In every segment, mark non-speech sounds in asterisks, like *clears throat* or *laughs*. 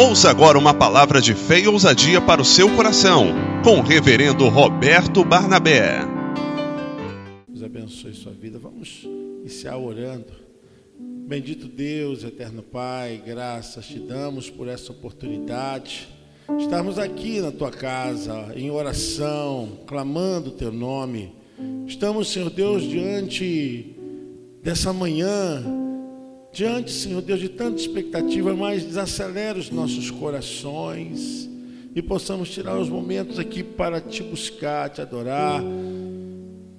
Ouça agora uma palavra de fé e ousadia para o seu coração, com o reverendo Roberto Barnabé. Deus abençoe sua vida. Vamos iniciar orando. Bendito Deus, eterno Pai, graças te damos por essa oportunidade. Estarmos aqui na tua casa, em oração, clamando o teu nome. Estamos, Senhor Deus, diante dessa manhã, diante, Senhor Deus, de tanta expectativa, mas desacelera os nossos corações e possamos tirar os momentos aqui para te buscar, te adorar,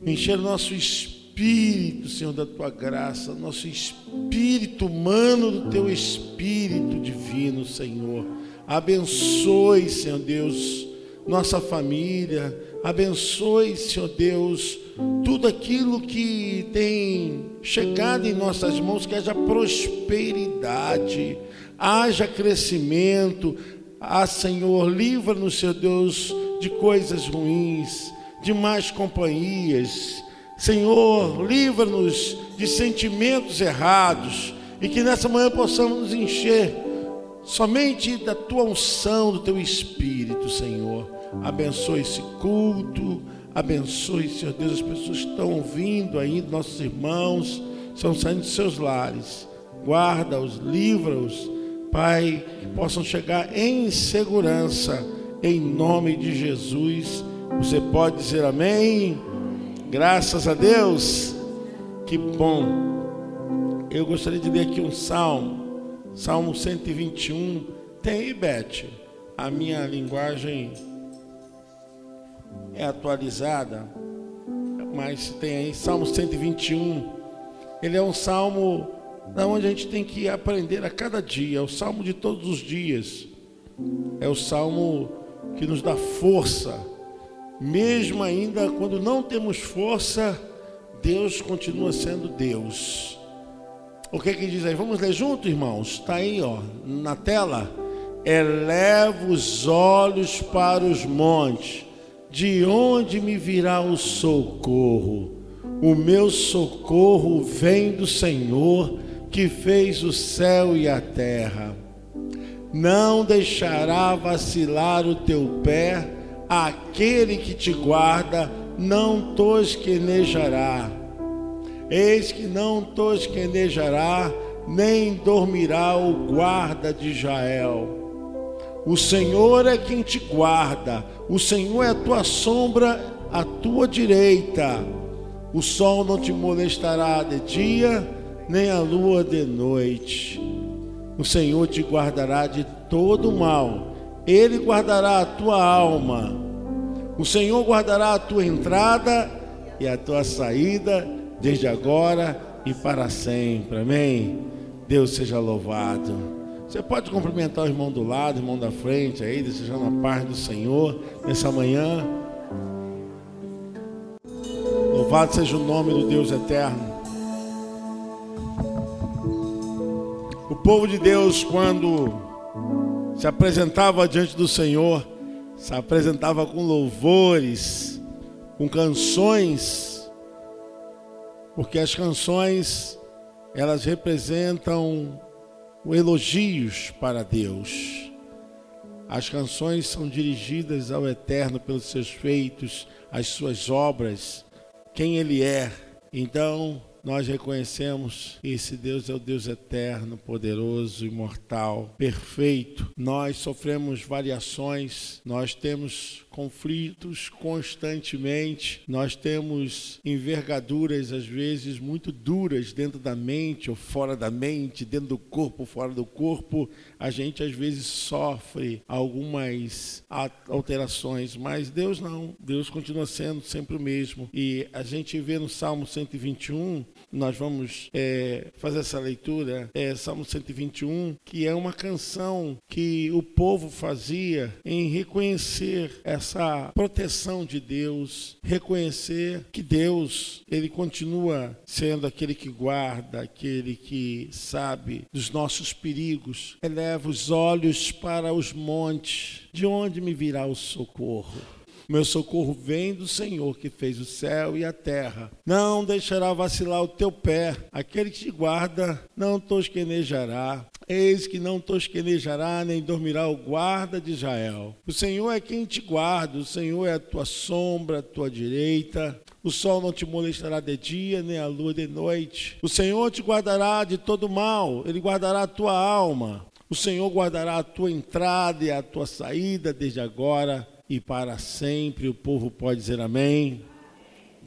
encher o nosso espírito, Senhor, da tua graça, nosso espírito humano do teu espírito divino, Senhor. Abençoe, Senhor Deus, nossa família, abençoe, Senhor Deus, tudo aquilo que tem chegado em nossas mãos, que haja prosperidade, haja crescimento. Ah, Senhor, livra-nos, Senhor Deus, de coisas ruins, de más companhias. Senhor, livra-nos de sentimentos errados e que nessa manhã possamos nos encher somente da tua unção, do teu espírito, Senhor. Abençoe esse culto Abençoe, Senhor Deus, as pessoas que estão ouvindo ainda, nossos irmãos, estão saindo de seus lares. Guarda-os, livra-os, Pai, que possam chegar em segurança, em nome de Jesus. Você pode dizer amém? Graças a Deus. Que bom. Eu gostaria de ler aqui um salmo, Salmo 121. Tem aí, Beth, a minha linguagem é atualizada, mas tem aí Salmo 121. Ele é um salmo da onde a gente tem que aprender a cada dia, é o salmo de todos os dias. É o salmo que nos dá força. Mesmo ainda quando não temos força, Deus continua sendo Deus. O que é que diz aí? Vamos ler junto, irmãos? Está aí, ó, na tela. Eleva os olhos para os montes de onde me virá o socorro? O meu socorro vem do Senhor que fez o céu e a terra. Não deixará vacilar o teu pé, aquele que te guarda não tosquenejará. Eis que não tosquenejará, nem dormirá o guarda de Israel. O Senhor é quem te guarda, o Senhor é a tua sombra à tua direita. O sol não te molestará de dia, nem a lua de noite. O Senhor te guardará de todo mal, Ele guardará a tua alma. O Senhor guardará a tua entrada e a tua saída, desde agora e para sempre. Amém. Deus seja louvado. Você pode cumprimentar o irmão do lado, o irmão da frente aí, desejando a paz do Senhor nessa manhã. Louvado seja o nome do Deus eterno. O povo de Deus, quando se apresentava diante do Senhor, se apresentava com louvores, com canções, porque as canções elas representam o elogios para Deus. As canções são dirigidas ao Eterno pelos seus feitos, as suas obras, quem Ele é. Então, nós reconhecemos que esse Deus é o Deus eterno, poderoso, imortal, perfeito. Nós sofremos variações, nós temos conflitos constantemente, nós temos envergaduras às vezes muito duras dentro da mente ou fora da mente, dentro do corpo, fora do corpo. A gente às vezes sofre algumas alterações, mas Deus não. Deus continua sendo sempre o mesmo. E a gente vê no Salmo 121, nós vamos é, fazer essa leitura, é, Salmo 121, que é uma canção que o povo fazia em reconhecer essa proteção de Deus, reconhecer que Deus, ele continua sendo aquele que guarda, aquele que sabe dos nossos perigos. Eleva os olhos para os montes, de onde me virá o socorro? Meu socorro vem do Senhor que fez o céu e a terra. Não deixará vacilar o teu pé. Aquele que te guarda não tosquenejará. Eis que não tosquenejará, nem dormirá o guarda de Israel. O Senhor é quem te guarda, o Senhor é a tua sombra, a tua direita. O sol não te molestará de dia, nem a lua de noite. O Senhor te guardará de todo mal, ele guardará a tua alma. O Senhor guardará a tua entrada e a tua saída desde agora e para sempre. O povo pode dizer amém.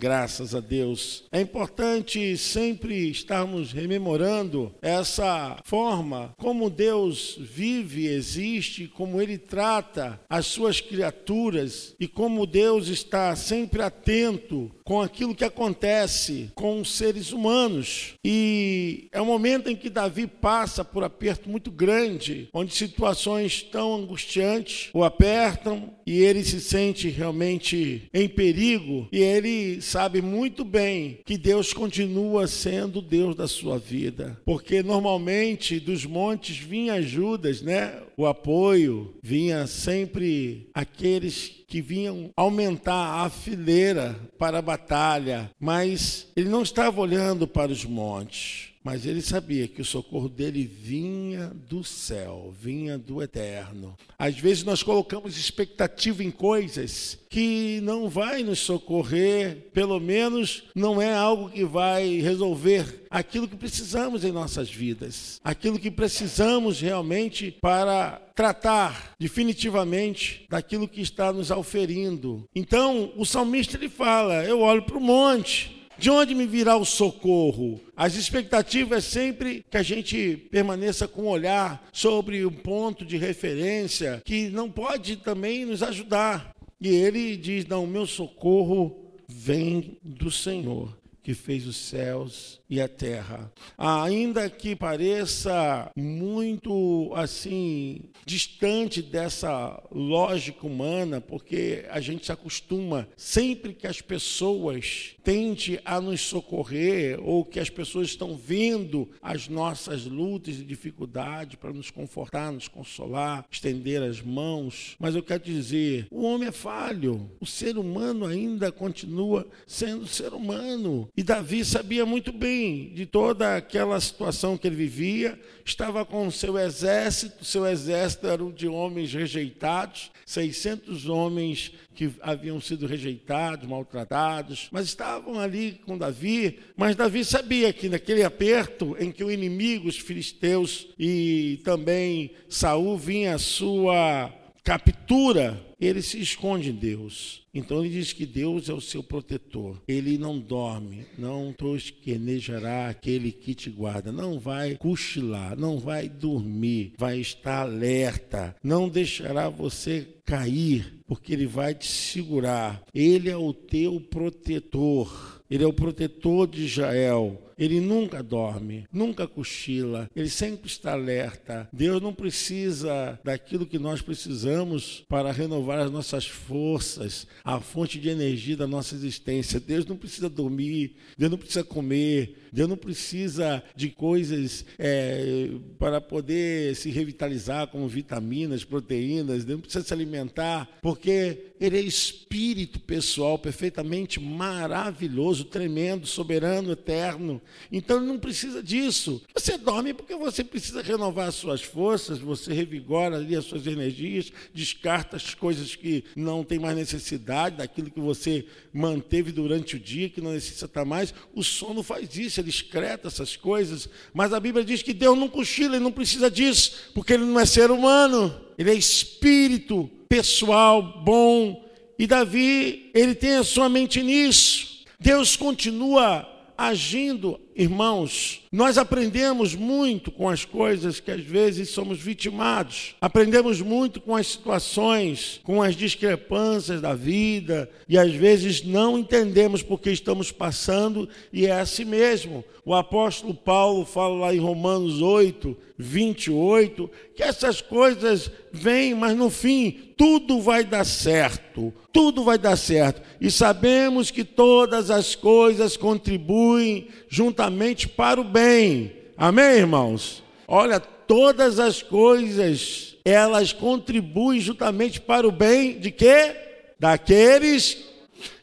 Graças a Deus. É importante sempre estarmos rememorando essa forma como Deus vive, existe, como Ele trata as suas criaturas e como Deus está sempre atento com aquilo que acontece com os seres humanos. E é um momento em que Davi passa por aperto muito grande, onde situações tão angustiantes o apertam e ele se sente realmente em perigo e ele sabe muito bem que Deus continua sendo o Deus da sua vida, porque normalmente dos montes vinha ajudas, né? O apoio vinha sempre aqueles que vinham aumentar a fileira para a batalha, mas ele não estava olhando para os montes. Mas ele sabia que o socorro dele vinha do céu, vinha do eterno. Às vezes nós colocamos expectativa em coisas que não vai nos socorrer, pelo menos não é algo que vai resolver aquilo que precisamos em nossas vidas, aquilo que precisamos realmente para tratar definitivamente daquilo que está nos auferindo. Então, o salmista ele fala: Eu olho para o monte de onde me virá o socorro? As expectativas é sempre que a gente permaneça com um olhar sobre um ponto de referência que não pode também nos ajudar. E ele diz: Não, meu socorro vem do Senhor que fez os céus e a terra. Ainda que pareça muito assim distante dessa lógica humana, porque a gente se acostuma sempre que as pessoas tente a nos socorrer ou que as pessoas estão vendo as nossas lutas e dificuldades para nos confortar, nos consolar, estender as mãos. Mas eu quero dizer, o homem é falho, o ser humano ainda continua sendo ser humano. E Davi sabia muito bem de toda aquela situação que ele vivia, estava com seu exército, seu exército era de homens rejeitados, 600 homens que haviam sido rejeitados, maltratados, mas estavam ali com Davi. Mas Davi sabia que naquele aperto em que o inimigo, os filisteus e também Saul vinha a sua captura, ele se esconde em Deus. Então ele diz que Deus é o seu protetor. Ele não dorme, não tosquenejará aquele que te guarda. Não vai cochilar, não vai dormir, vai estar alerta. Não deixará você cair, porque ele vai te segurar. Ele é o teu protetor. Ele é o protetor de Israel. Ele nunca dorme, nunca cochila, ele sempre está alerta. Deus não precisa daquilo que nós precisamos para renovar as nossas forças, a fonte de energia da nossa existência. Deus não precisa dormir, Deus não precisa comer, Deus não precisa de coisas é, para poder se revitalizar, como vitaminas, proteínas, Deus não precisa se alimentar, porque Ele é espírito pessoal, perfeitamente maravilhoso, tremendo, soberano, eterno. Então não precisa disso. Você dorme porque você precisa renovar as suas forças, você revigora ali as suas energias, descarta as coisas que não tem mais necessidade, daquilo que você manteve durante o dia, que não necessita mais. O sono faz isso ele excreta essas coisas, mas a Bíblia diz que Deus não cochila, ele não precisa disso, porque ele não é ser humano, ele é espírito pessoal, bom. E Davi, ele tem a sua mente nisso. Deus continua agindo, irmãos, nós aprendemos muito com as coisas que às vezes somos vitimados. Aprendemos muito com as situações, com as discrepâncias da vida e às vezes não entendemos porque estamos passando e é assim mesmo. O apóstolo Paulo fala lá em Romanos 8, 28, que essas coisas vêm, mas no fim tudo vai dar certo. Tudo vai dar certo. E sabemos que todas as coisas contribuem juntamente para o bem bem. Amém, irmãos? Olha, todas as coisas, elas contribuem justamente para o bem de quê? Daqueles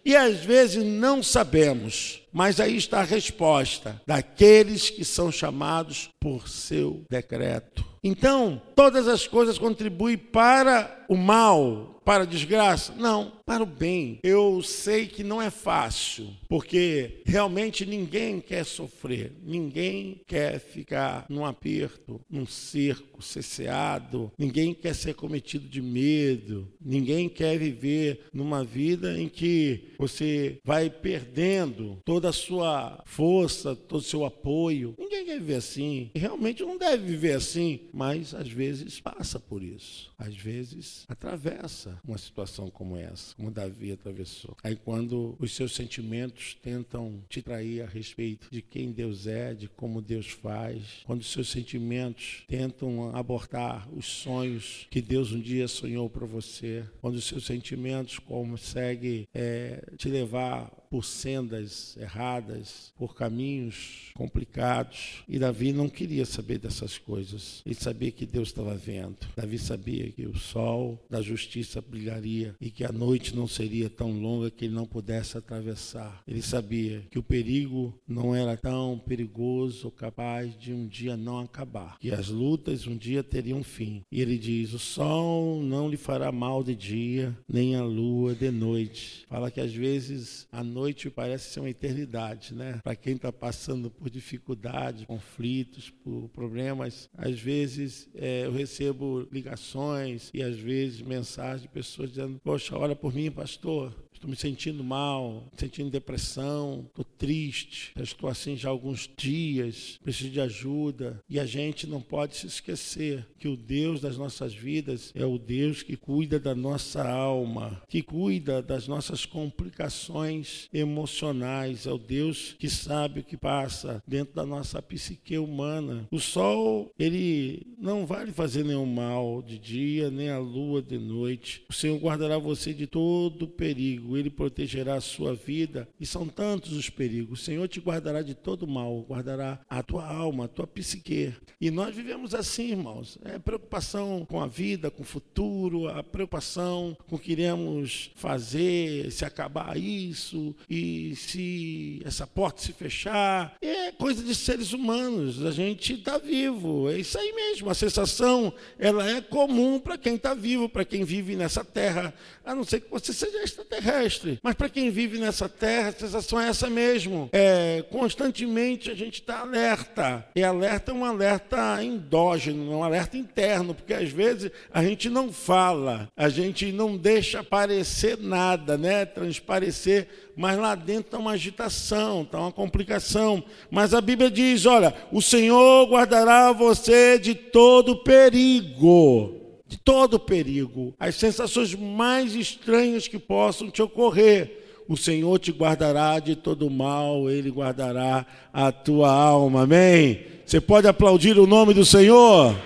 e às vezes não sabemos, mas aí está a resposta: daqueles que são chamados por seu decreto. Então, todas as coisas contribuem para o mal, para a desgraça? Não, para o bem. Eu sei que não é fácil, porque realmente ninguém quer sofrer, ninguém quer ficar num aperto, num cerco, cesseado, ninguém quer ser cometido de medo, ninguém quer viver numa vida em que você vai perdendo toda a sua força, todo o seu apoio. Ninguém quer viver assim. Realmente não deve viver assim, mas às vezes passa por isso. Às vezes atravessa uma situação como essa, como Davi atravessou. Aí quando os seus sentimentos tentam te trair a respeito de quem Deus é, de como Deus faz, quando os seus sentimentos tentam abortar os sonhos que Deus um dia sonhou para você, quando os seus sentimentos conseguem é, te levar por sendas erradas, por caminhos complicados. E Davi não queria saber dessas coisas. Ele sabia que Deus estava vendo. Davi sabia que o sol da justiça brilharia e que a noite não seria tão longa que ele não pudesse atravessar. Ele sabia que o perigo não era tão perigoso capaz de um dia não acabar, que as lutas um dia teriam fim. E ele diz: O sol não lhe fará mal de dia, nem a lua de noite. Fala que às vezes a noite parece ser uma eternidade, né? Para quem está passando por dificuldades, conflitos, por problemas, às vezes é, eu recebo ligações e às vezes mensagens de pessoas dizendo: Poxa, olha por mim, pastor. Estou me sentindo mal, sentindo depressão, estou triste, estou assim já há alguns dias, preciso de ajuda. E a gente não pode se esquecer que o Deus das nossas vidas é o Deus que cuida da nossa alma, que cuida das nossas complicações emocionais, é o Deus que sabe o que passa dentro da nossa psique humana. O sol, ele não vai lhe fazer nenhum mal de dia, nem a lua de noite. O Senhor guardará você de todo perigo ele protegerá a sua vida. E são tantos os perigos. O Senhor te guardará de todo mal, guardará a tua alma, a tua psique. E nós vivemos assim, irmãos. É preocupação com a vida, com o futuro, a preocupação com o que iremos fazer, se acabar isso e se essa porta se fechar. É coisa de seres humanos. A gente está vivo. É isso aí mesmo. A sensação ela é comum para quem está vivo, para quem vive nessa terra. A não ser que você seja extraterrestre terrestre. Mas para quem vive nessa terra, a sensação é essa mesmo. É, constantemente a gente está alerta. E alerta é um alerta endógeno, um alerta interno, porque às vezes a gente não fala, a gente não deixa aparecer nada, né? Transparecer, mas lá dentro está uma agitação, está uma complicação. Mas a Bíblia diz: olha, o Senhor guardará você de todo perigo de todo perigo, as sensações mais estranhas que possam te ocorrer. O Senhor te guardará de todo mal, Ele guardará a tua alma. Amém? Você pode aplaudir o nome do Senhor?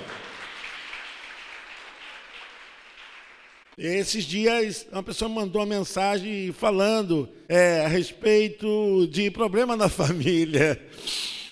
Esses dias, uma pessoa mandou uma mensagem falando é, a respeito de problema na *laughs* família.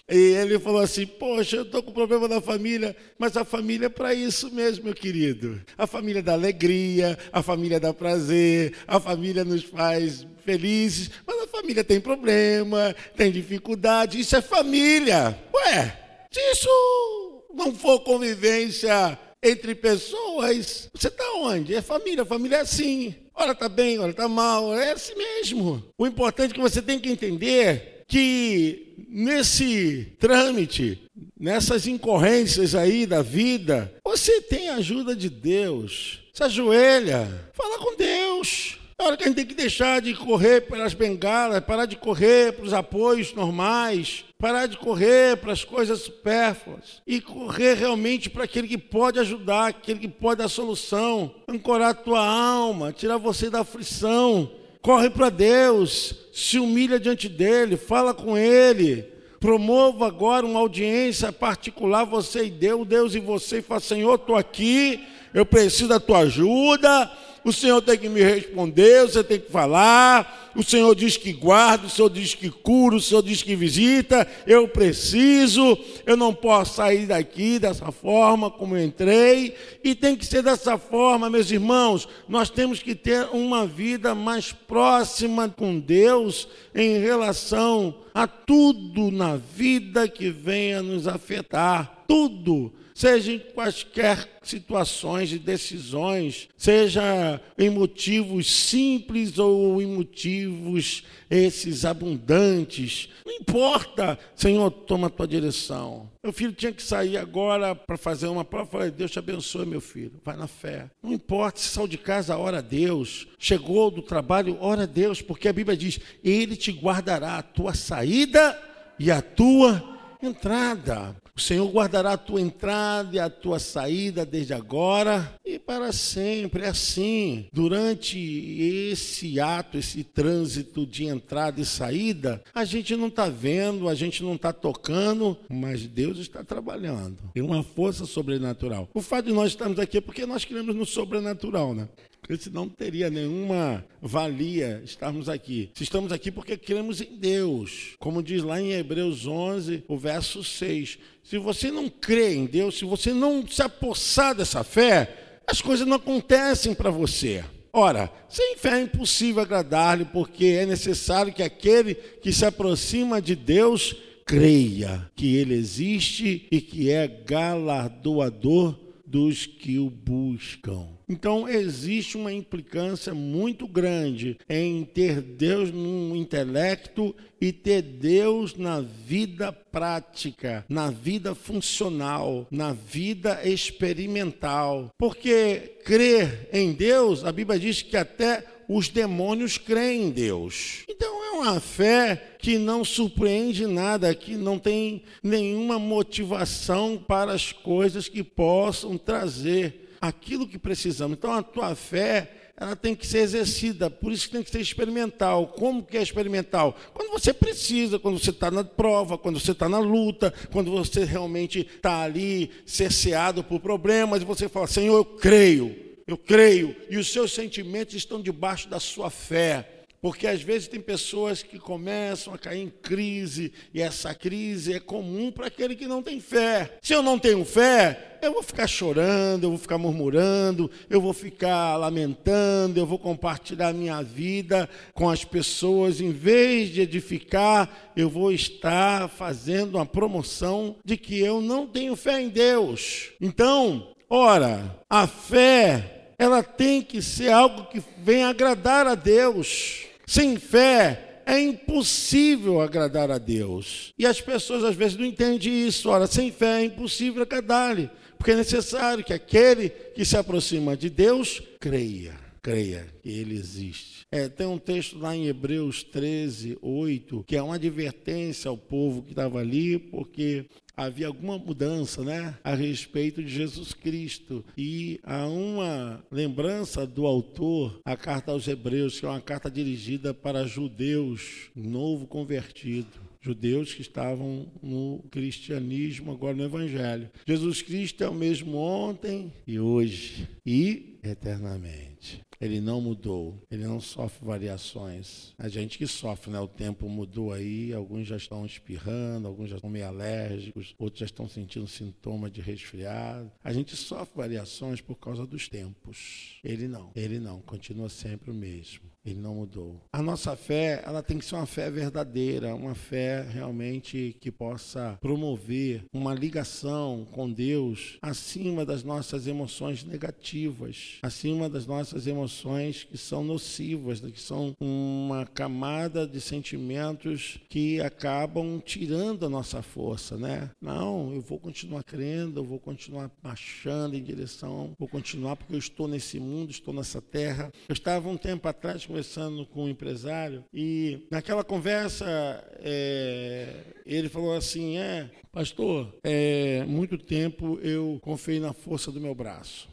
E ele falou assim: Poxa, eu estou com problema na família, mas a família é para isso mesmo, meu querido. A família dá alegria, a família dá prazer, a família nos faz felizes, mas a família tem problema, tem dificuldade. Isso é família. Ué, se isso não for convivência entre pessoas, você está onde? É família, família é assim. Ora está bem, ora está mal, é assim mesmo. O importante é que você tem que entender que nesse trâmite, nessas incorrências aí da vida, você tem a ajuda de Deus. Se ajoelha, fala com Deus. É hora que a gente tem que deixar de correr pelas bengalas, parar de correr para os apoios normais, parar de correr para as coisas supérfluas e correr realmente para aquele que pode ajudar, aquele que pode dar solução, ancorar a tua alma, tirar você da aflição. Corre para Deus, se humilha diante dele, fala com ele. Promova agora uma audiência particular, você e Deus, Deus e você, e fala: Senhor, estou aqui, eu preciso da tua ajuda. O Senhor tem que me responder, você tem que falar. O Senhor diz que guarda, o Senhor diz que cura, o Senhor diz que visita. Eu preciso, eu não posso sair daqui dessa forma como eu entrei, e tem que ser dessa forma, meus irmãos. Nós temos que ter uma vida mais próxima com Deus em relação a tudo na vida que venha nos afetar. Tudo seja em quaisquer situações e decisões, seja em motivos simples ou em motivos esses abundantes. Não importa, Senhor, toma a tua direção. Meu filho tinha que sair agora para fazer uma prova. Falei, Deus te abençoe, meu filho. Vai na fé. Não importa se saiu de casa, ora a Deus. Chegou do trabalho, ora a Deus, porque a Bíblia diz: Ele te guardará a tua saída e a tua entrada. O Senhor guardará a tua entrada e a tua saída desde agora e para sempre. É assim. Durante esse ato, esse trânsito de entrada e saída, a gente não está vendo, a gente não está tocando, mas Deus está trabalhando. Tem uma força sobrenatural. O fato de nós estarmos aqui é porque nós cremos no sobrenatural, né? Senão não teria nenhuma valia estarmos aqui. Estamos aqui porque cremos em Deus, como diz lá em Hebreus 11, o verso 6. Se você não crê em Deus, se você não se apossar dessa fé, as coisas não acontecem para você. Ora, sem fé é impossível agradar-lhe, porque é necessário que aquele que se aproxima de Deus creia que ele existe e que é galardoador dos que o buscam. Então, existe uma implicância muito grande em ter Deus no intelecto e ter Deus na vida prática, na vida funcional, na vida experimental. Porque crer em Deus, a Bíblia diz que até os demônios creem em Deus. Então é uma fé que não surpreende nada, que não tem nenhuma motivação para as coisas que possam trazer aquilo que precisamos. Então a tua fé ela tem que ser exercida, por isso que tem que ser experimental. Como que é experimental? Quando você precisa, quando você está na prova, quando você está na luta, quando você realmente está ali cerceado por problemas, e você fala, Senhor, eu creio, eu creio, e os seus sentimentos estão debaixo da sua fé. Porque às vezes tem pessoas que começam a cair em crise, e essa crise é comum para aquele que não tem fé. Se eu não tenho fé, eu vou ficar chorando, eu vou ficar murmurando, eu vou ficar lamentando, eu vou compartilhar minha vida com as pessoas, em vez de edificar, eu vou estar fazendo uma promoção de que eu não tenho fé em Deus. Então, ora, a fé, ela tem que ser algo que venha agradar a Deus. Sem fé é impossível agradar a Deus. E as pessoas às vezes não entendem isso. Ora, sem fé é impossível agradar-lhe, porque é necessário que aquele que se aproxima de Deus creia. Creia que Ele existe. É, tem um texto lá em Hebreus 13, 8, que é uma advertência ao povo que estava ali, porque havia alguma mudança né, a respeito de Jesus Cristo. E há uma lembrança do autor, a carta aos Hebreus, que é uma carta dirigida para judeus, novo convertido judeus que estavam no cristianismo, agora no evangelho. Jesus Cristo é o mesmo ontem e hoje e eternamente. Ele não mudou, ele não sofre variações. A gente que sofre, né? O tempo mudou aí, alguns já estão espirrando, alguns já estão meio alérgicos, outros já estão sentindo sintomas de resfriado. A gente sofre variações por causa dos tempos. Ele não, ele não, continua sempre o mesmo. Ele não mudou. A nossa fé, ela tem que ser uma fé verdadeira, uma fé realmente que possa promover uma ligação com Deus acima das nossas emoções negativas, acima das nossas emoções que são nocivas, que são uma camada de sentimentos que acabam tirando a nossa força, né? Não, eu vou continuar crendo, eu vou continuar marchando em direção, vou continuar porque eu estou nesse mundo, estou nessa terra. Eu estava um tempo atrás conversando com um empresário e naquela conversa é, ele falou assim: é, pastor, é, muito tempo eu confiei na força do meu braço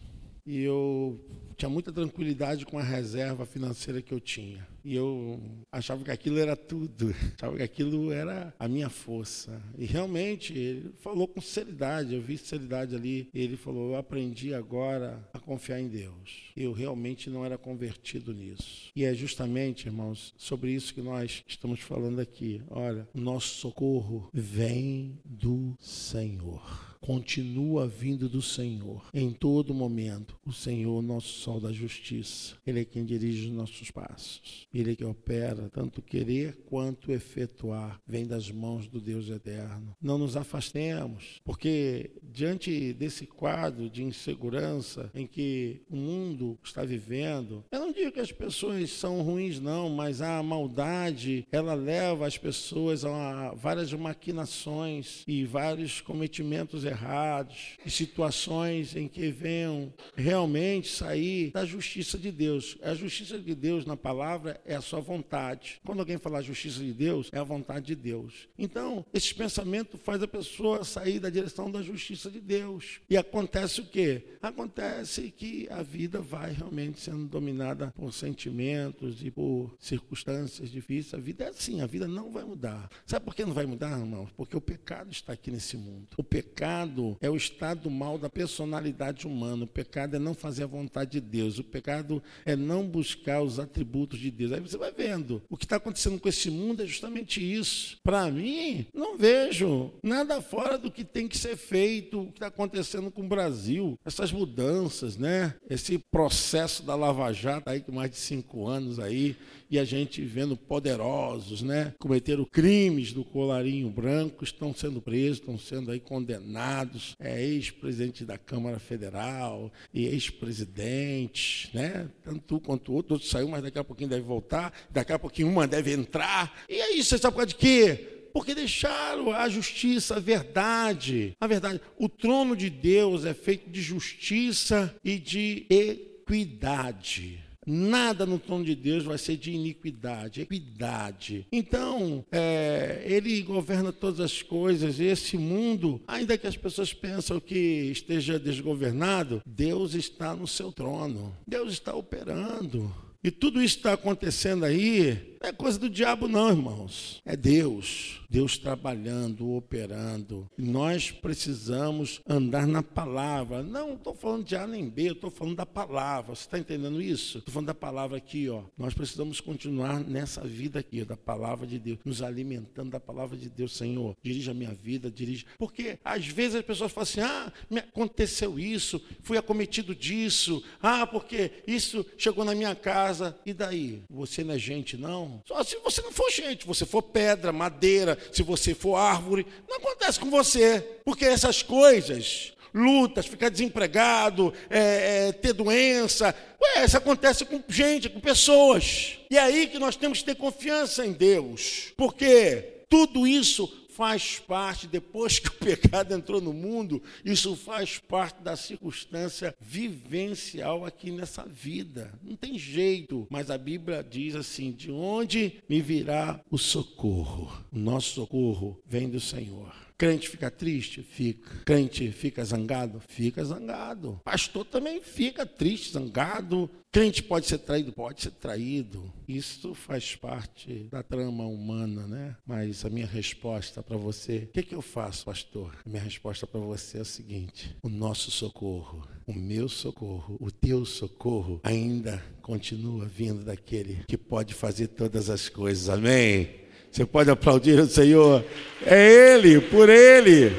e eu tinha muita tranquilidade com a reserva financeira que eu tinha. E eu achava que aquilo era tudo, *laughs* achava que aquilo era a minha força. E realmente ele falou com sinceridade, eu vi sinceridade ali. Ele falou: Eu aprendi agora a confiar em Deus. Eu realmente não era convertido nisso. E é justamente, irmãos, sobre isso que nós estamos falando aqui. Olha, nosso socorro vem do Senhor continua vindo do Senhor em todo momento. O Senhor, nosso sol da justiça, Ele é quem dirige os nossos passos. Ele que opera, tanto querer quanto efetuar, vem das mãos do Deus eterno. Não nos afastemos, porque diante desse quadro de insegurança em que o mundo está vivendo, eu não digo que as pessoas são ruins, não, mas a maldade ela leva as pessoas a várias maquinações e vários cometimentos errados, e situações em que venham realmente sair da justiça de Deus. A justiça de Deus na palavra é a sua vontade. Quando alguém falar justiça de Deus, é a vontade de Deus. Então, esse pensamento faz a pessoa sair da direção da justiça de Deus. E acontece o quê? Acontece que a vida vai realmente sendo dominada por sentimentos e por circunstâncias difíceis. A vida é assim, a vida não vai mudar. Sabe por que não vai mudar, irmãos? Porque o pecado está aqui nesse mundo. O pecado é o estado mal da personalidade humana. O pecado é não fazer a vontade de Deus. O pecado é não buscar os atributos de Deus. Aí você vai vendo. O que está acontecendo com esse mundo é justamente isso. Para mim, não vejo nada fora do que tem que ser feito, o que está acontecendo com o Brasil. Essas mudanças, né? Esse processo da Lava Jato aí, com mais de cinco anos aí, e a gente vendo poderosos, né? Cometeram crimes do colarinho branco, estão sendo presos, estão sendo aí condenados, é ex-presidente da Câmara Federal e ex-presidente, né? Tanto um quanto outro, outro saiu, mas daqui a pouquinho deve voltar, daqui a pouquinho uma deve entrar. E aí, você sabe por causa de quê? porque deixaram a justiça, a verdade. A verdade, o trono de Deus é feito de justiça e de equidade. Nada no trono de Deus vai ser de iniquidade, equidade. Então, é, Ele governa todas as coisas. E esse mundo, ainda que as pessoas pensam que esteja desgovernado, Deus está no seu trono. Deus está operando. E tudo isso está acontecendo aí, não é coisa do diabo, não, irmãos. É Deus. Deus trabalhando, operando. Nós precisamos andar na palavra. Não estou falando de A nem B, estou falando da palavra. Você está entendendo isso? Estou falando da palavra aqui, ó. Nós precisamos continuar nessa vida aqui, da palavra de Deus, nos alimentando da palavra de Deus, Senhor. Dirige a minha vida, dirige. Porque às vezes as pessoas falam assim: ah, me aconteceu isso, fui acometido disso, ah, porque isso chegou na minha casa. E daí? Você não é gente, não? Só se você não for gente, você for pedra, madeira, se você for árvore, não acontece com você. Porque essas coisas, lutas, ficar desempregado, é, é, ter doença, ué, isso acontece com gente, com pessoas. E é aí que nós temos que ter confiança em Deus. Porque tudo isso faz parte, depois que o *laughs* pecado entrou no mundo, isso faz parte da circunstância vivencial aqui nessa vida. Não tem jeito. Mas a Bíblia diz assim: de onde me virá o socorro? O nosso socorro vem do Senhor. Crente fica triste? Fica. Crente fica zangado? Fica zangado. Pastor também fica triste, zangado. Crente pode ser traído? Pode ser traído. Isso faz parte da trama humana, né? Mas a minha resposta para você, o que, que eu faço, pastor? A minha resposta para você é o seguinte: o nosso socorro, o meu socorro, o teu socorro ainda continua vindo daquele que pode fazer todas as coisas. Amém? Você pode aplaudir o Senhor. É Ele, por Ele,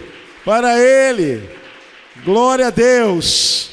para Ele. Glória a Deus.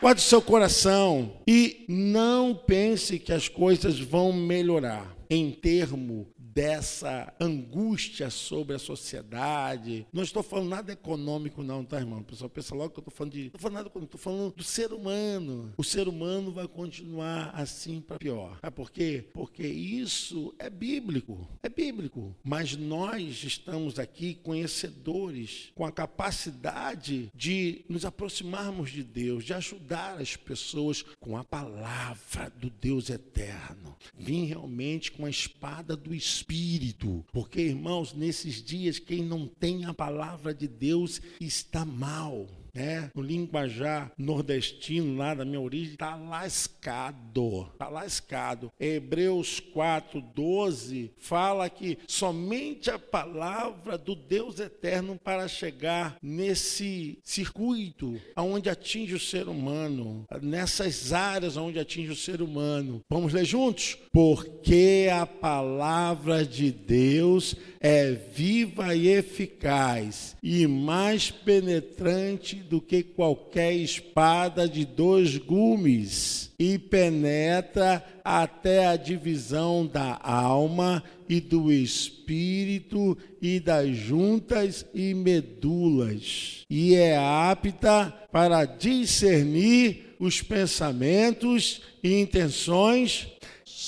Guarde o seu coração e não pense que as coisas vão melhorar em termo dessa angústia sobre a sociedade. Não estou falando nada econômico, não, tá, irmão? O pessoal pensa logo que eu estou falando de. Estou falando nada estou falando do ser humano. O ser humano vai continuar assim para pior. Sabe por quê? Porque isso é bíblico. É bíblico. Mas nós estamos aqui conhecedores, com a capacidade de nos aproximarmos de Deus, de ajudar as pessoas com a palavra do Deus eterno. Vim realmente com a espada do Espírito espírito. Porque, irmãos, nesses dias, quem não tem a palavra de Deus está mal. Né? No linguajar nordestino lá da minha origem, tá lascado. Tá lascado. Hebreus 4, 12 fala que somente a palavra do Deus eterno para chegar nesse circuito aonde atinge o ser humano, nessas áreas onde atinge o ser humano. Vamos ler juntos? Porque a palavra de Deus é viva e eficaz e mais penetrante do que qualquer espada de dois gumes e penetra até a divisão da alma e do espírito e das juntas e medulas, e é apta para discernir os pensamentos e intenções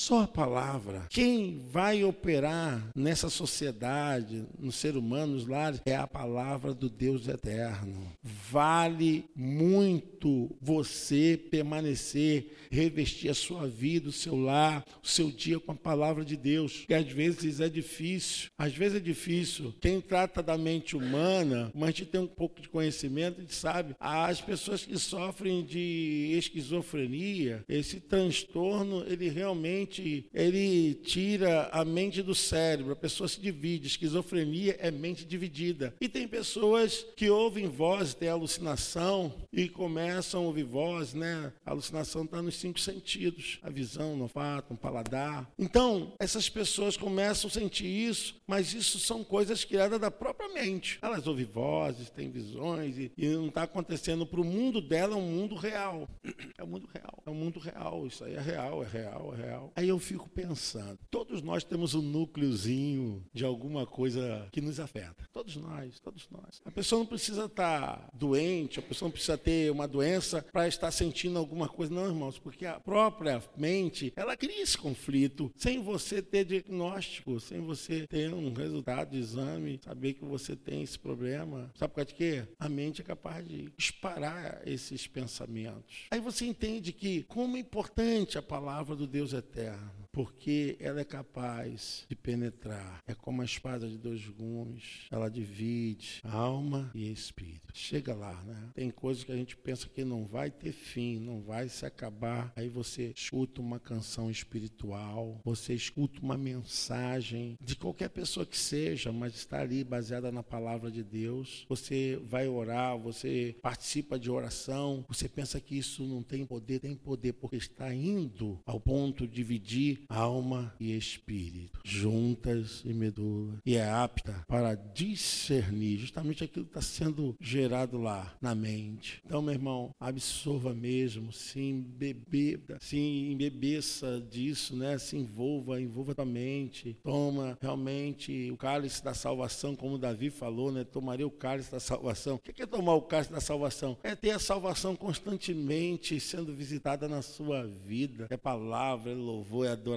só a palavra. Quem vai operar nessa sociedade, no ser humano, nos lares, é a palavra do Deus eterno. Vale muito você permanecer, revestir a sua vida, o seu lar, o seu dia com a palavra de Deus. Que às vezes é difícil. Às vezes é difícil. Quem trata da mente humana, mas a gente tem um pouco de conhecimento, a gente sabe. As pessoas que sofrem de esquizofrenia, esse transtorno, ele realmente ele tira a mente do cérebro, a pessoa se divide. Esquizofrenia é mente dividida. E tem pessoas que ouvem voz, têm alucinação e começam a ouvir voz, né? A alucinação está nos cinco sentidos: a visão, o olfato, o paladar. Então, essas pessoas começam a sentir isso, mas isso são coisas criadas da própria mente. Elas ouvem vozes, têm visões e, não está acontecendo para o mundo dela, é um mundo real. *clears throat* É um mundo real, é um mundo real. Isso aí é real, é real, é real. Eu fico pensando, todos nós temos um núcleozinho de alguma coisa que nos afeta. Todos nós, todos nós. A pessoa não precisa estar doente, a pessoa não precisa ter uma doença para estar sentindo alguma coisa, não, irmãos, porque a própria mente, ela cria esse conflito sem você ter diagnóstico, sem você ter um resultado de exame, saber que você tem esse problema. Sabe por causa de quê? A mente é capaz de disparar esses pensamentos. Aí você entende que como é importante a palavra do Deus eterno down. Porque ela é capaz de penetrar. É como a espada de dois gumes, ela divide alma e espírito. Chega lá, né? Tem coisas que a gente pensa que não vai ter fim, não vai se acabar. Aí você escuta uma canção espiritual, você escuta uma mensagem de qualquer pessoa que seja, mas está ali baseada na palavra de Deus. Você vai orar, você participa de oração, você pensa que isso não tem poder, tem poder porque está indo ao ponto de dividir alma e espírito, juntas e medula, e é apta para discernir justamente aquilo que está sendo gerado lá na mente. Então, meu irmão, absorva mesmo, se embebeda, se embebeça disso, né? Se envolva, envolva tua mente, toma realmente o cálice da salvação, como Davi falou, né? Tomaria o cálice da salvação. O que é tomar o cálice da salvação? É ter a salvação constantemente sendo visitada na sua vida. É palavra, é louvor, é adoração,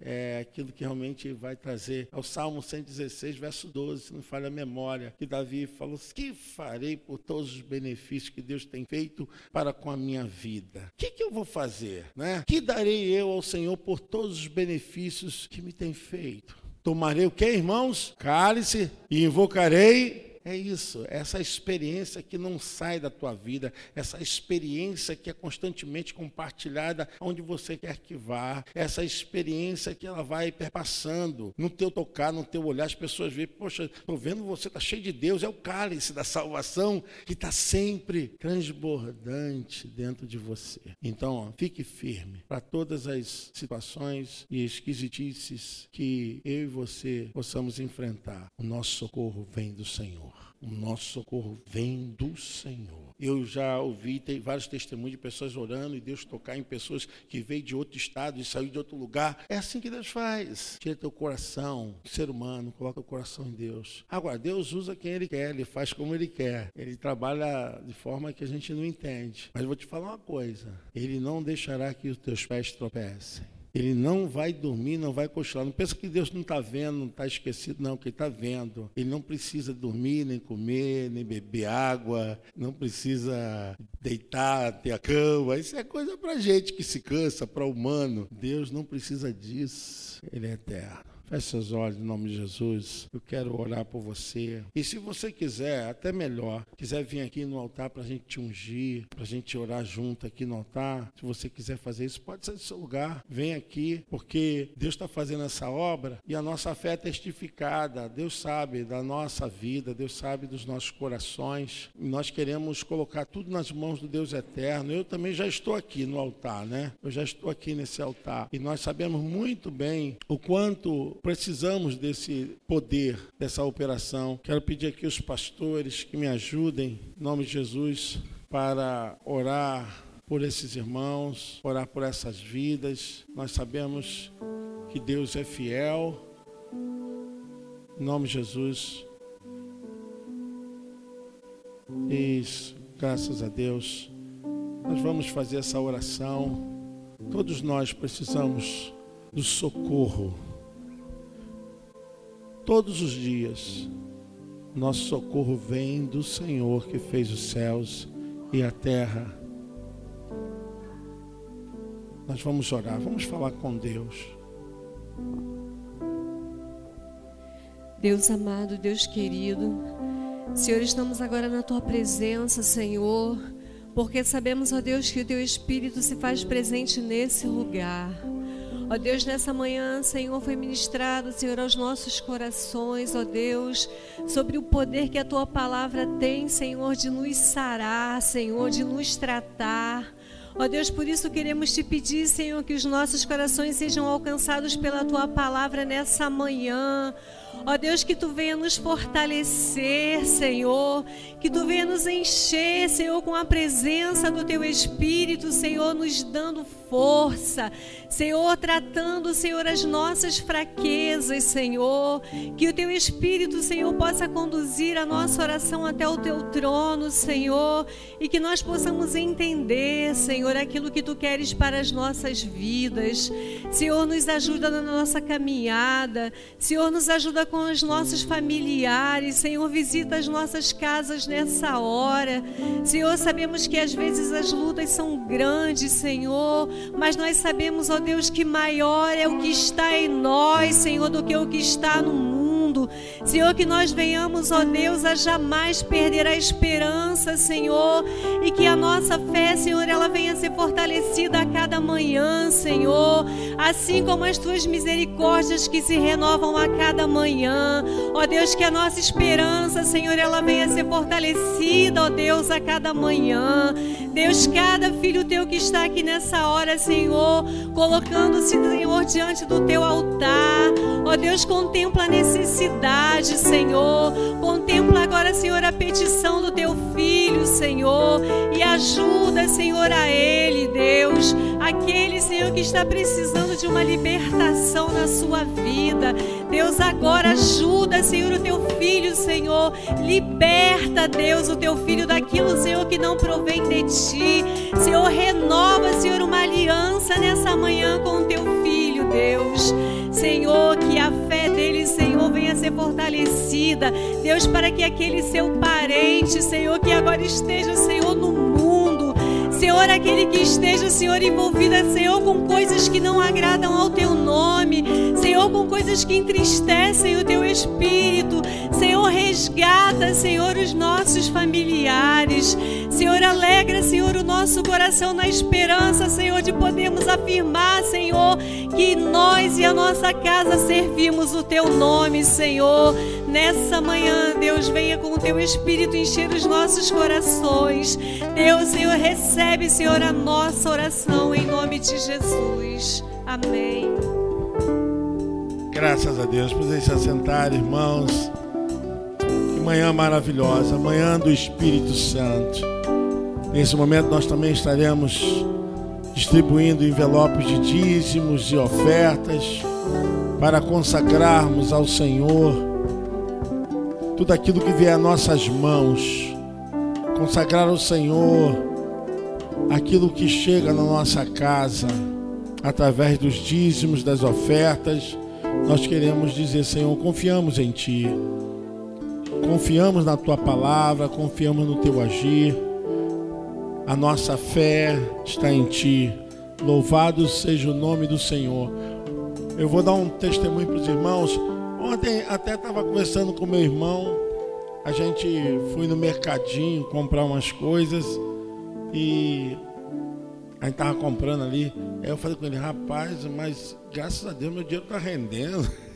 é aquilo que realmente vai trazer. É o Salmo 116, verso 12, se não falha a memória, que Davi falou: Que farei por todos os benefícios que Deus tem feito para com a minha vida? O que, que eu vou fazer? Né? Que darei eu ao Senhor por todos os benefícios que me tem feito? Tomarei o que, irmãos? Cálice e invocarei é isso, é essa experiência que não sai da tua vida, essa experiência que é constantemente compartilhada onde você quer que vá, essa experiência que ela vai perpassando no teu tocar, no teu olhar, as pessoas veem, poxa, estou vendo você, está cheio de Deus, é o cálice da salvação que está sempre transbordante dentro de você. Então, ó, fique firme para todas as situações e esquisitices que eu e você possamos enfrentar. O nosso socorro vem do Senhor. O nosso socorro vem do Senhor. Eu já ouvi tem vários testemunhos de pessoas orando e Deus tocar em pessoas que veio de outro estado e saiu de outro lugar. É assim que Deus faz. Tira teu coração, ser humano, coloca o coração em Deus. Agora, Deus usa quem Ele quer, Ele faz como Ele quer. Ele trabalha de forma que a gente não entende. Mas vou te falar uma coisa: Ele não deixará que os teus pés tropecem. Ele não vai dormir, não vai cochilar. Não pensa que Deus não está vendo, não está esquecido, não, que Ele está vendo. Ele não precisa dormir, nem comer, nem beber água, não precisa deitar, ter a cama. Isso é coisa para gente que se cansa, para humano. Deus não precisa disso. Ele é eterno. Feche seus olhos em nome de Jesus. Eu quero orar por você. E se você quiser, até melhor, quiser vir aqui no altar para a gente te ungir, para a gente orar junto aqui no altar, se você quiser fazer isso, pode sair do seu lugar. Vem aqui, porque Deus está fazendo essa obra e a nossa fé é testificada. Deus sabe da nossa vida, Deus sabe dos nossos corações. E nós queremos colocar tudo nas mãos do Deus eterno. Eu também já estou aqui no altar, né? Eu já estou aqui nesse altar. E nós sabemos muito bem o quanto precisamos desse poder, dessa operação. Quero pedir aqui os pastores que me ajudem, em nome de Jesus, para orar por esses irmãos, orar por essas vidas. Nós sabemos que Deus é fiel. Em nome de Jesus. Isso, graças a Deus. Nós vamos fazer essa oração. Todos nós precisamos do socorro Todos os dias, nosso socorro vem do Senhor que fez os céus e a terra. Nós vamos orar, vamos falar com Deus. Deus amado, Deus querido, Senhor, estamos agora na tua presença, Senhor, porque sabemos, ó Deus, que o teu Espírito se faz presente nesse lugar. Ó Deus, nessa manhã, Senhor, foi ministrado, Senhor, aos nossos corações, ó Deus, sobre o poder que a tua palavra tem, Senhor, de nos sarar, Senhor, de nos tratar. Ó Deus, por isso queremos te pedir, Senhor, que os nossos corações sejam alcançados pela tua palavra nessa manhã. Ó Deus, que tu venha nos fortalecer, Senhor, que tu venha nos encher, Senhor, com a presença do teu Espírito, Senhor, nos dando força, Senhor, tratando, Senhor, as nossas fraquezas, Senhor, que o teu Espírito, Senhor, possa conduzir a nossa oração até o teu trono, Senhor, e que nós possamos entender, Senhor, aquilo que tu queres para as nossas vidas. Senhor, nos ajuda na nossa caminhada, Senhor, nos ajuda com os nossos familiares. Senhor, visita as nossas casas nessa hora. Senhor, sabemos que às vezes as lutas são grandes, Senhor, mas nós sabemos, ó Deus, que maior é o que está em nós, Senhor, do que o que está no mundo. Senhor, que nós venhamos, ó Deus, a jamais perder a esperança, Senhor, e que a nossa fé, Senhor, ela venha ser fortalecida a cada manhã, Senhor, assim como as tuas misericórdias que se renovam a cada manhã. Ó Deus, que a nossa esperança, Senhor, ela venha ser fortalecida, ó Deus, a cada manhã. Deus, cada filho teu que está aqui nessa hora, Senhor, colocando-se, Senhor, diante do teu altar. Ó Deus, contempla a necessidade, Senhor. Contempla agora, Senhor, a petição do teu filho, Senhor, e ajuda, Senhor, a ele, Deus, aquele, Senhor, que está precisando de uma libertação na sua vida. Deus, agora ajuda, Senhor, o teu filho, Senhor. Liberta, Deus, o teu filho daquilo, Senhor, que não provém de ti. Senhor, renova, Senhor, uma aliança nessa manhã com o teu filho, Deus. Senhor, que a fé dele, Senhor, venha ser fortalecida. Deus, para que aquele seu parente, Senhor, que agora esteja, Senhor, no Senhor, aquele que esteja, Senhor, envolvido, Senhor, com coisas que não agradam ao teu nome, Senhor, com coisas que entristecem o teu espírito, Senhor, resgata, Senhor, os nossos familiares, Senhor, alegra, Senhor, o nosso coração na esperança, Senhor, de podermos afirmar, Senhor, que nós e a nossa casa servimos o teu nome, Senhor. Nessa manhã, Deus, venha com o teu espírito encher os nossos corações. Deus, Senhor, recebe, Senhor, a nossa oração em nome de Jesus. Amém. Graças a Deus. Podem se assentar, irmãos. Que manhã maravilhosa, manhã do Espírito Santo. Nesse momento nós também estaremos distribuindo envelopes de dízimos e ofertas para consagrarmos ao Senhor tudo aquilo que vier a nossas mãos. Consagrar ao Senhor aquilo que chega na nossa casa através dos dízimos, das ofertas. Nós queremos dizer, Senhor, confiamos em Ti. Confiamos na Tua palavra, confiamos no Teu agir. A nossa fé está em Ti. Louvado seja o nome do Senhor. Eu vou dar um testemunho para os irmãos. Ontem até estava conversando com meu irmão. A gente foi no mercadinho comprar umas coisas e a gente estava comprando ali. Aí eu falei com ele, rapaz, mas graças a Deus meu dinheiro está rendendo. *laughs*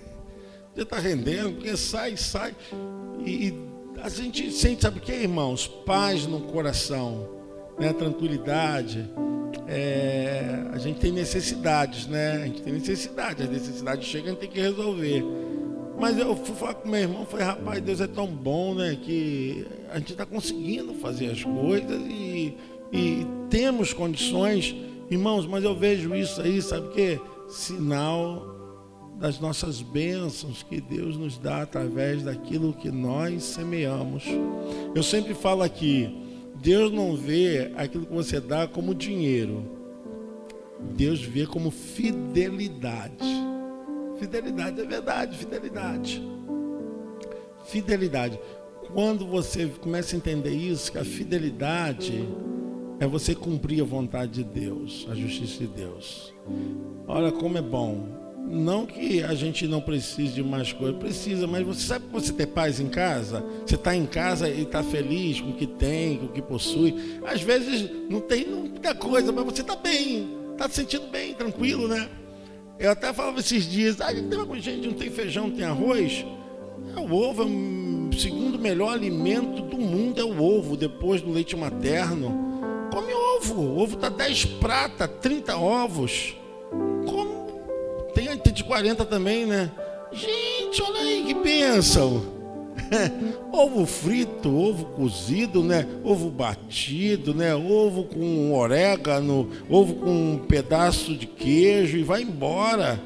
O dinheiro está rendendo, porque sai, sai. E, e a gente sente, sabe o que, irmãos? Paz no coração, né? tranquilidade. É, a gente tem necessidades, né? A gente tem necessidade, as necessidades chegam, a gente tem que resolver. Mas eu fui falar com meu irmão, falei, rapaz, Deus é tão bom, né? Que a gente está conseguindo fazer as coisas e, e temos condições, irmãos, mas eu vejo isso aí, sabe o quê? Sinal das nossas bênçãos que Deus nos dá através daquilo que nós semeamos. Eu sempre falo aqui, Deus não vê aquilo que você dá como dinheiro. Deus vê como fidelidade. Fidelidade é verdade, fidelidade. Fidelidade. Quando você começa a entender isso, que a fidelidade é você cumprir a vontade de Deus, a justiça de Deus. Olha como é bom. Não que a gente não precise de mais coisas, precisa, mas você sabe que você ter paz em casa? Você está em casa e está feliz com o que tem, com o que possui. Às vezes não tem muita coisa, mas você está bem, está se sentindo bem, tranquilo, né? Eu até falava esses dias, ah, gente não tem feijão, não tem arroz. É, o ovo é o segundo melhor alimento do mundo, é o ovo, depois do leite materno. Come ovo, o ovo está 10 prata, 30 ovos. Come. Tem, tem de 40 também, né? Gente, olha aí que bênção. *laughs* ovo frito, ovo cozido, né? Ovo batido, né? Ovo com orégano, ovo com um pedaço de queijo e vai embora.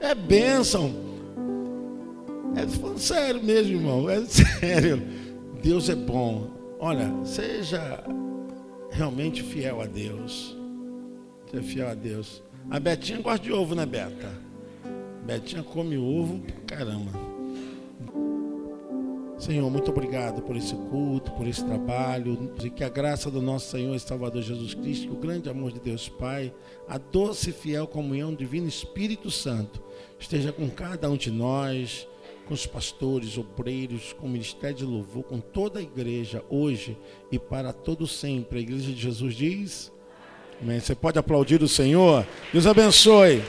É bênção. É falando sério mesmo, irmão. É *laughs* sério. Deus é bom. Olha, seja realmente fiel a Deus. Seja fiel a Deus. A Betinha gosta de ovo, né, Beta? Betinha come ovo, caramba. Senhor, muito obrigado por esse culto, por esse trabalho, e que a graça do nosso Senhor e Salvador Jesus Cristo, o grande amor de Deus Pai, a doce e fiel comunhão do Divino Espírito Santo esteja com cada um de nós, com os pastores, obreiros, com o ministério de louvor, com toda a igreja, hoje e para todo sempre. A igreja de Jesus diz: Amém. Você pode aplaudir o Senhor? Deus abençoe.